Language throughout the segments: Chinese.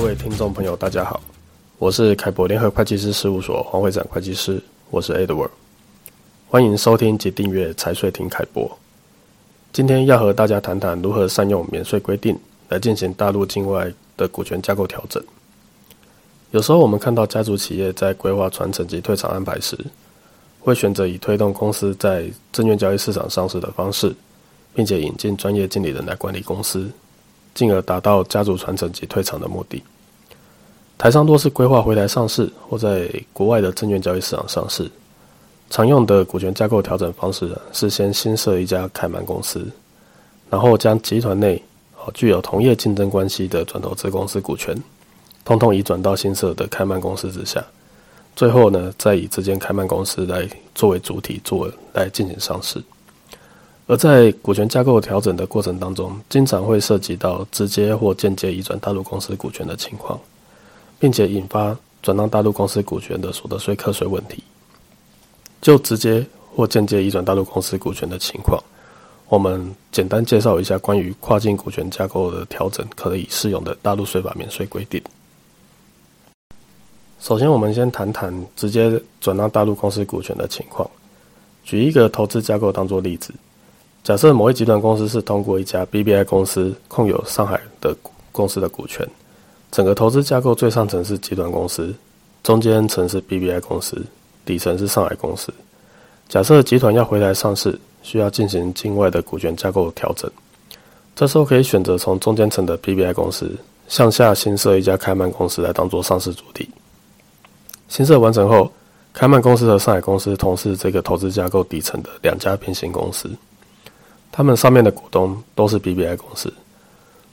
各位听众朋友，大家好，我是凯博联合会计师事务所黄会长会计师，我是 Edward，欢迎收听及订阅财税听凯博。今天要和大家谈谈如何善用免税规定来进行大陆境外的股权架构调整。有时候我们看到家族企业在规划传承及退场安排时，会选择以推动公司在证券交易市场上市的方式，并且引进专业经理人来管理公司，进而达到家族传承及退场的目的。台商多是规划回台上市或在国外的证券交易市场上市，常用的股权架构调整方式是先新设一家开曼公司，然后将集团内具有同业竞争关系的转投资公司股权，通通移转到新设的开曼公司之下。最后呢，再以这间开曼公司来作为主体，做来进行上市。而在股权架构调整的过程当中，经常会涉及到直接或间接移转大陆公司股权的情况，并且引发转让大陆公司股权的所得税课税问题。就直接或间接移转大陆公司股权的情况，我们简单介绍一下关于跨境股权架构的调整可以适用的大陆税法免税规定。首先，我们先谈谈直接转让大陆公司股权的情况。举一个投资架构当做例子，假设某一集团公司是通过一家 BBI 公司控有上海的公司的股权，整个投资架构最上层是集团公司，中间层是 BBI 公司，底层是上海公司。假设集团要回来上市，需要进行境外的股权架构调整，这时候可以选择从中间层的 BBI 公司向下新设一家开曼公司来当做上市主体。新设完成后，开曼公司和上海公司同是这个投资架构底层的两家平行公司，他们上面的股东都是 BBI 公司。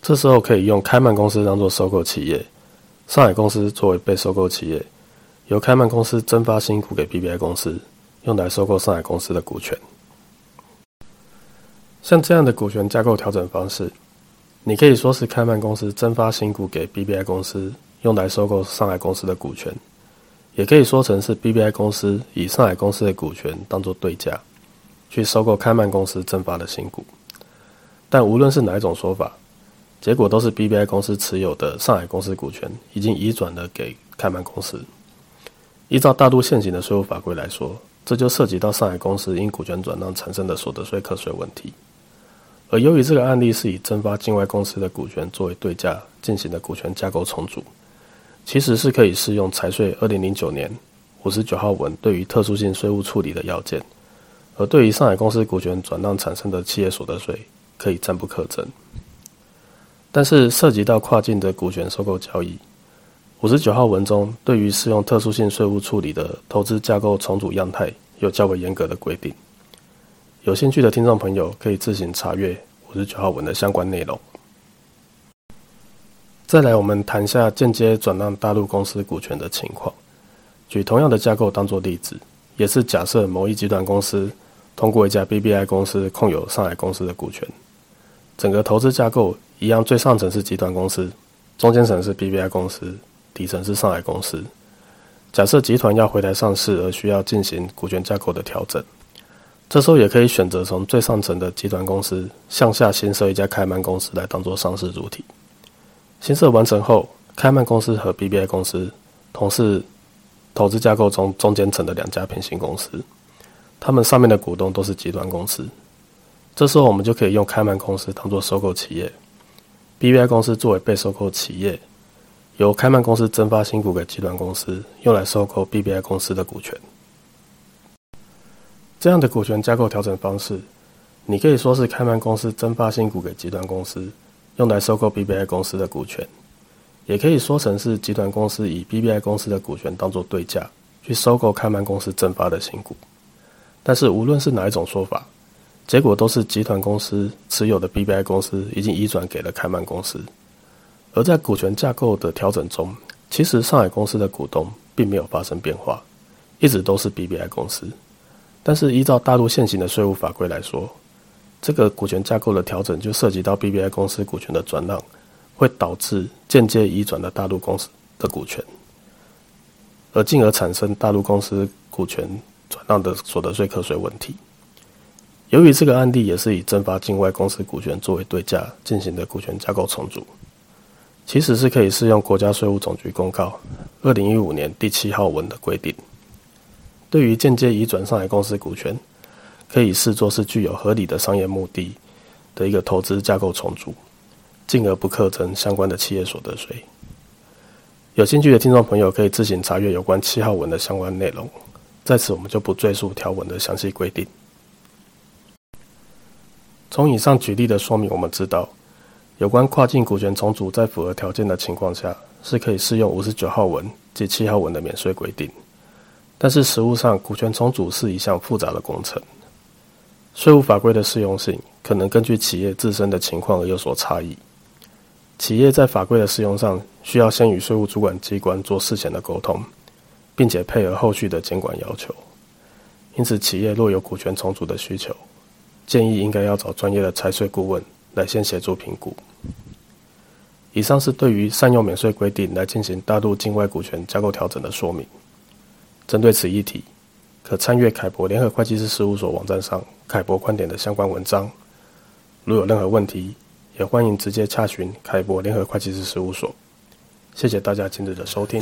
这时候可以用开曼公司当做收购企业，上海公司作为被收购企业，由开曼公司增发新股给 BBI 公司，用来收购上海公司的股权。像这样的股权架构调整方式，你可以说是开曼公司增发新股给 BBI 公司，用来收购上海公司的股权。也可以说成是 BBI 公司以上海公司的股权当做对价，去收购开曼公司增发的新股。但无论是哪一种说法，结果都是 BBI 公司持有的上海公司股权已经移转了给开曼公司。依照大陆现行的税务法规来说，这就涉及到上海公司因股权转让产生的所得税课税问题。而由于这个案例是以增发境外公司的股权作为对价进行的股权架构重组。其实是可以适用财税二零零九年五十九号文对于特殊性税务处理的要件，而对于上海公司股权转让产生的企业所得税，可以暂不课征。但是涉及到跨境的股权收购交易，五十九号文中对于适用特殊性税务处理的投资架构重组样态有较为严格的规定。有兴趣的听众朋友可以自行查阅五十九号文的相关内容。再来，我们谈下间接转让大陆公司股权的情况。举同样的架构当做例子，也是假设某一集团公司通过一家 BBI 公司控有上海公司的股权，整个投资架构一样，最上层是集团公司，中间层是 BBI 公司，底层是上海公司。假设集团要回台上市而需要进行股权架构的调整，这时候也可以选择从最上层的集团公司向下新设一家开曼公司来当做上市主体。新设完成后，开曼公司和 BBI 公司同是投资架构中中间层的两家平行公司，他们上面的股东都是集团公司。这时候我们就可以用开曼公司当做收购企业，BBI 公司作为被收购企业，由开曼公司增发新股给集团公司，用来收购 BBI 公司的股权。这样的股权架构调整方式，你可以说是开曼公司增发新股给集团公司。用来收购 BBI 公司的股权，也可以说成是集团公司以 BBI 公司的股权当做对价，去收购开曼公司增发的新股。但是无论是哪一种说法，结果都是集团公司持有的 BBI 公司已经移转给了开曼公司。而在股权架构的调整中，其实上海公司的股东并没有发生变化，一直都是 BBI 公司。但是依照大陆现行的税务法规来说，这个股权架构的调整就涉及到 BBI 公司股权的转让，会导致间接移转的大陆公司的股权，而进而产生大陆公司股权转让的所得税课税问题。由于这个案例也是以增发境外公司股权作为对价进行的股权架构重组，其实是可以适用国家税务总局公告二零一五年第七号文的规定。对于间接移转上海公司股权，可以视作是具有合理的商业目的的一个投资架构重组，进而不课征相关的企业所得税。有兴趣的听众朋友可以自行查阅有关七号文的相关内容，在此我们就不赘述条文的详细规定。从以上举例的说明，我们知道有关跨境股权重组在符合条件的情况下，是可以适用五十九号文及七号文的免税规定。但是实务上，股权重组是一项复杂的工程，税务法规的适用性可能根据企业自身的情况而有所差异。企业在法规的适用上，需要先与税务主管机关做事前的沟通，并且配合后续的监管要求。因此，企业若有股权重组的需求，建议应该要找专业的财税顾问来先协助评估。以上是对于善用免税规定来进行大陆境外股权架构调整的说明。针对此议题，可参阅凯博联合会计师事务所网站上凯博观点的相关文章。如有任何问题，也欢迎直接洽询凯博联合会计师事务所。谢谢大家今日的收听。